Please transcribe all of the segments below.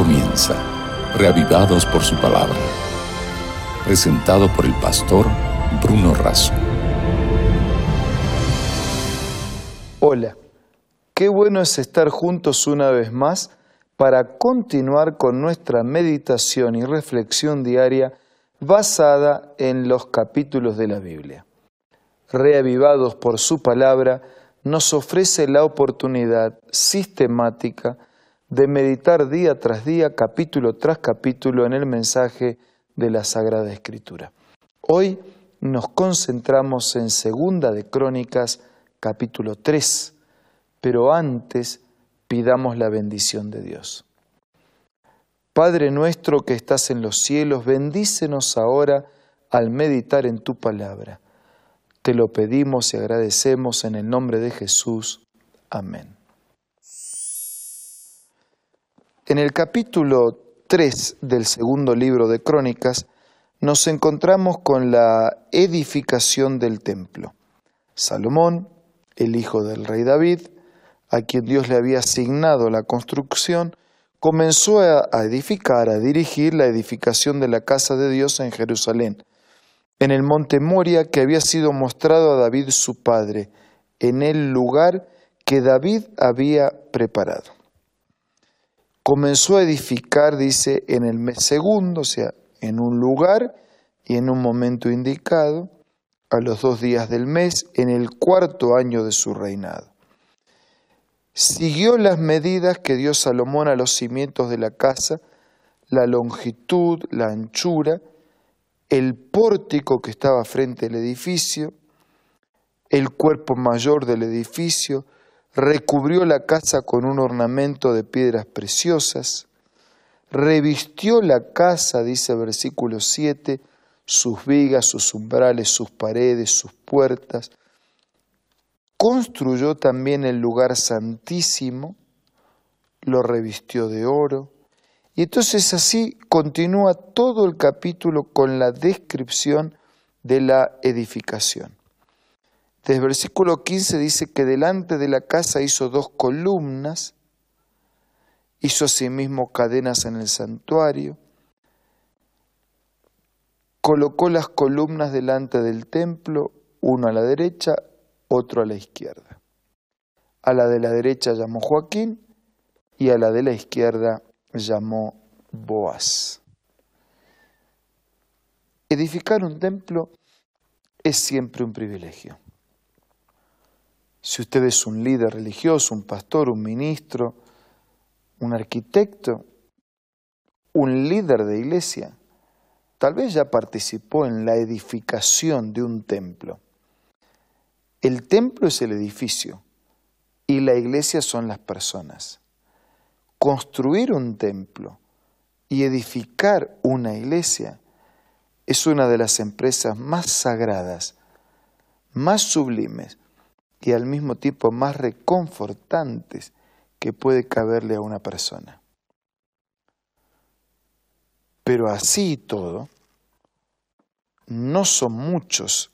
comienza, reavivados por su palabra. Presentado por el pastor Bruno Razo. Hola, qué bueno es estar juntos una vez más para continuar con nuestra meditación y reflexión diaria basada en los capítulos de la Biblia. Reavivados por su palabra, nos ofrece la oportunidad sistemática de meditar día tras día, capítulo tras capítulo en el mensaje de la Sagrada Escritura. Hoy nos concentramos en Segunda de Crónicas, capítulo 3, pero antes pidamos la bendición de Dios. Padre nuestro que estás en los cielos, bendícenos ahora al meditar en tu palabra. Te lo pedimos y agradecemos en el nombre de Jesús. Amén. En el capítulo 3 del segundo libro de Crónicas nos encontramos con la edificación del templo. Salomón, el hijo del rey David, a quien Dios le había asignado la construcción, comenzó a edificar, a dirigir la edificación de la casa de Dios en Jerusalén, en el monte Moria que había sido mostrado a David su padre, en el lugar que David había preparado comenzó a edificar, dice, en el mes segundo, o sea, en un lugar y en un momento indicado, a los dos días del mes, en el cuarto año de su reinado. Siguió las medidas que dio Salomón a los cimientos de la casa, la longitud, la anchura, el pórtico que estaba frente al edificio, el cuerpo mayor del edificio, recubrió la casa con un ornamento de piedras preciosas, revistió la casa, dice versículo 7, sus vigas, sus umbrales, sus paredes, sus puertas, construyó también el lugar santísimo, lo revistió de oro, y entonces así continúa todo el capítulo con la descripción de la edificación. Desde el versículo 15 dice que delante de la casa hizo dos columnas, hizo asimismo cadenas en el santuario, colocó las columnas delante del templo, uno a la derecha, otro a la izquierda. A la de la derecha llamó Joaquín y a la de la izquierda llamó Boaz. Edificar un templo es siempre un privilegio. Si usted es un líder religioso, un pastor, un ministro, un arquitecto, un líder de iglesia, tal vez ya participó en la edificación de un templo. El templo es el edificio y la iglesia son las personas. Construir un templo y edificar una iglesia es una de las empresas más sagradas, más sublimes, y al mismo tiempo más reconfortantes que puede caberle a una persona. Pero así y todo, no son muchos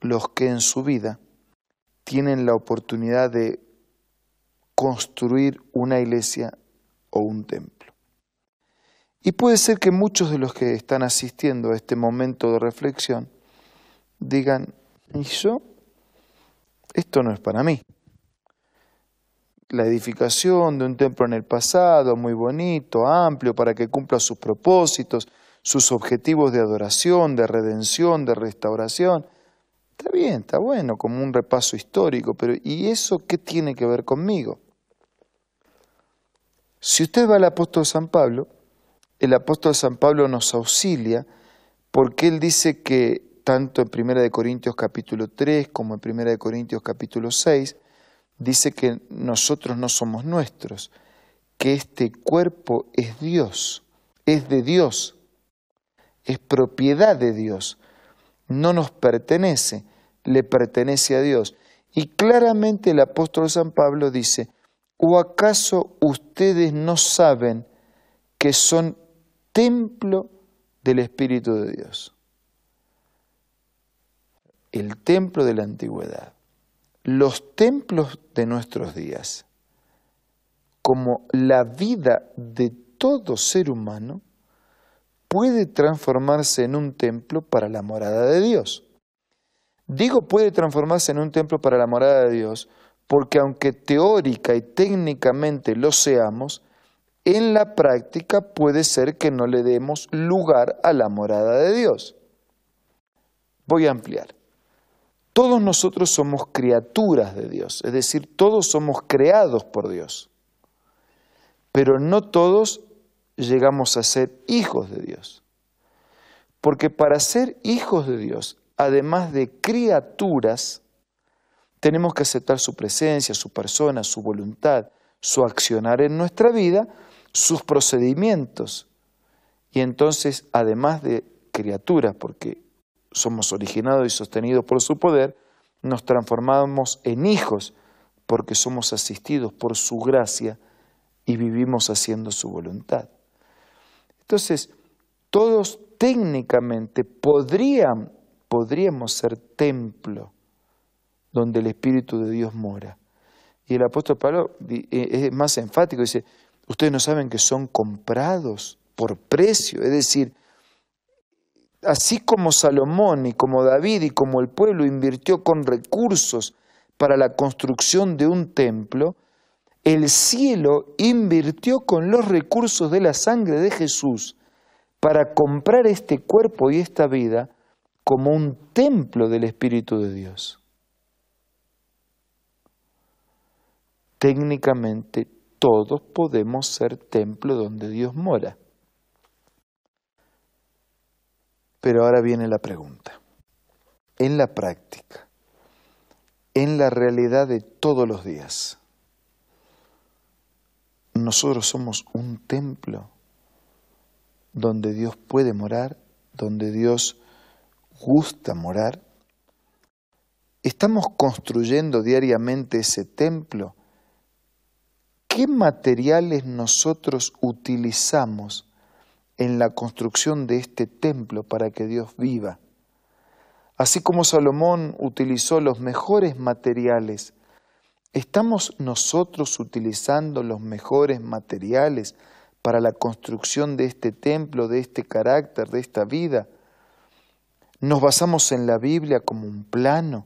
los que en su vida tienen la oportunidad de construir una iglesia o un templo. Y puede ser que muchos de los que están asistiendo a este momento de reflexión digan, ¿y yo? Esto no es para mí. La edificación de un templo en el pasado, muy bonito, amplio, para que cumpla sus propósitos, sus objetivos de adoración, de redención, de restauración. Está bien, está bueno, como un repaso histórico, pero ¿y eso qué tiene que ver conmigo? Si usted va al apóstol San Pablo, el apóstol San Pablo nos auxilia porque él dice que tanto en 1 Corintios capítulo 3 como en 1 Corintios capítulo 6, dice que nosotros no somos nuestros, que este cuerpo es Dios, es de Dios, es propiedad de Dios, no nos pertenece, le pertenece a Dios. Y claramente el apóstol San Pablo dice, ¿o acaso ustedes no saben que son templo del Espíritu de Dios? El templo de la antigüedad, los templos de nuestros días, como la vida de todo ser humano puede transformarse en un templo para la morada de Dios. Digo puede transformarse en un templo para la morada de Dios porque aunque teórica y técnicamente lo seamos, en la práctica puede ser que no le demos lugar a la morada de Dios. Voy a ampliar. Todos nosotros somos criaturas de Dios, es decir, todos somos creados por Dios, pero no todos llegamos a ser hijos de Dios. Porque para ser hijos de Dios, además de criaturas, tenemos que aceptar su presencia, su persona, su voluntad, su accionar en nuestra vida, sus procedimientos. Y entonces, además de criaturas, porque somos originados y sostenidos por su poder, nos transformamos en hijos, porque somos asistidos por su gracia y vivimos haciendo su voluntad. Entonces, todos técnicamente podrían, podríamos ser templo donde el Espíritu de Dios mora. Y el apóstol Pablo eh, es más enfático, dice, ustedes no saben que son comprados por precio, es decir, así como Salomón y como David y como el pueblo invirtió con recursos para la construcción de un templo, el cielo invirtió con los recursos de la sangre de Jesús para comprar este cuerpo y esta vida como un templo del Espíritu de Dios. Técnicamente todos podemos ser templo donde Dios mora. Pero ahora viene la pregunta. En la práctica, en la realidad de todos los días, nosotros somos un templo donde Dios puede morar, donde Dios gusta morar. Estamos construyendo diariamente ese templo. ¿Qué materiales nosotros utilizamos en la construcción de este templo para que Dios viva? Así como Salomón utilizó los mejores materiales ¿Estamos nosotros utilizando los mejores materiales para la construcción de este templo, de este carácter, de esta vida? ¿Nos basamos en la Biblia como un plano?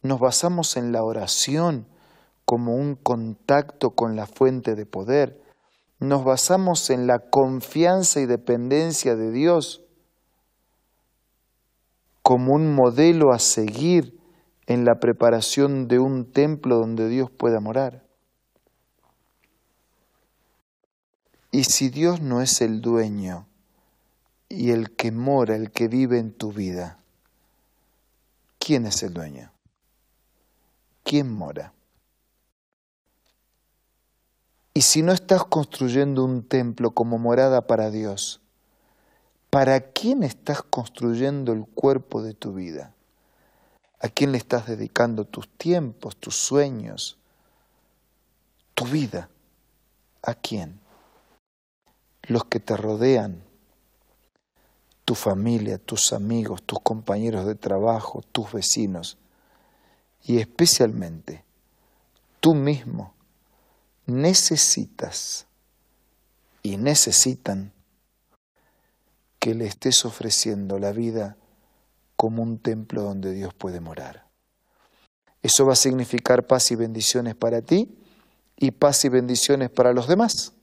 ¿Nos basamos en la oración como un contacto con la fuente de poder? ¿Nos basamos en la confianza y dependencia de Dios como un modelo a seguir en la preparación de un templo donde Dios pueda morar. Y si Dios no es el dueño y el que mora, el que vive en tu vida, ¿quién es el dueño? ¿Quién mora? Y si no estás construyendo un templo como morada para Dios, ¿para quién estás construyendo el cuerpo de tu vida? ¿A quién le estás dedicando tus tiempos, tus sueños, tu vida? ¿A quién? Los que te rodean, tu familia, tus amigos, tus compañeros de trabajo, tus vecinos y especialmente tú mismo necesitas y necesitan que le estés ofreciendo la vida como un templo donde Dios puede morar. Eso va a significar paz y bendiciones para ti y paz y bendiciones para los demás.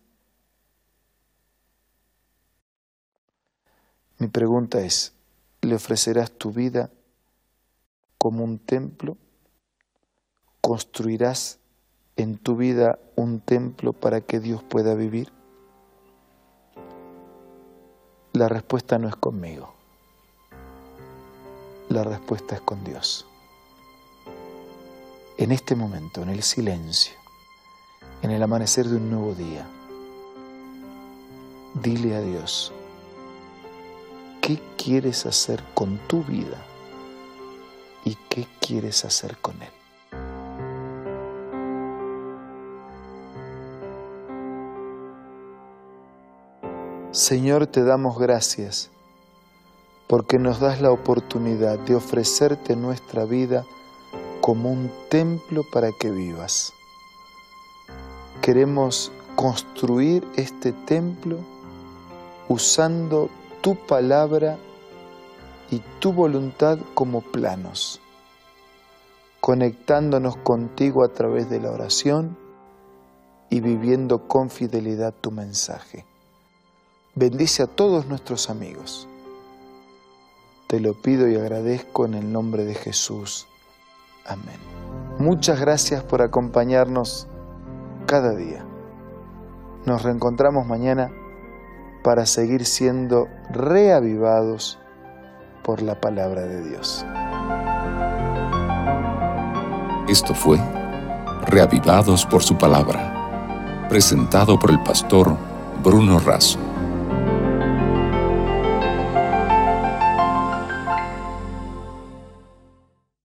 Mi pregunta es, ¿le ofrecerás tu vida como un templo? ¿Construirás en tu vida un templo para que Dios pueda vivir? La respuesta no es conmigo. La respuesta es con Dios. En este momento, en el silencio, en el amanecer de un nuevo día, dile a Dios, ¿qué quieres hacer con tu vida y qué quieres hacer con Él? Señor, te damos gracias porque nos das la oportunidad de ofrecerte nuestra vida como un templo para que vivas. Queremos construir este templo usando tu palabra y tu voluntad como planos, conectándonos contigo a través de la oración y viviendo con fidelidad tu mensaje. Bendice a todos nuestros amigos. Te lo pido y agradezco en el nombre de Jesús. Amén. Muchas gracias por acompañarnos cada día. Nos reencontramos mañana para seguir siendo reavivados por la palabra de Dios. Esto fue Reavivados por su palabra, presentado por el pastor Bruno Razo.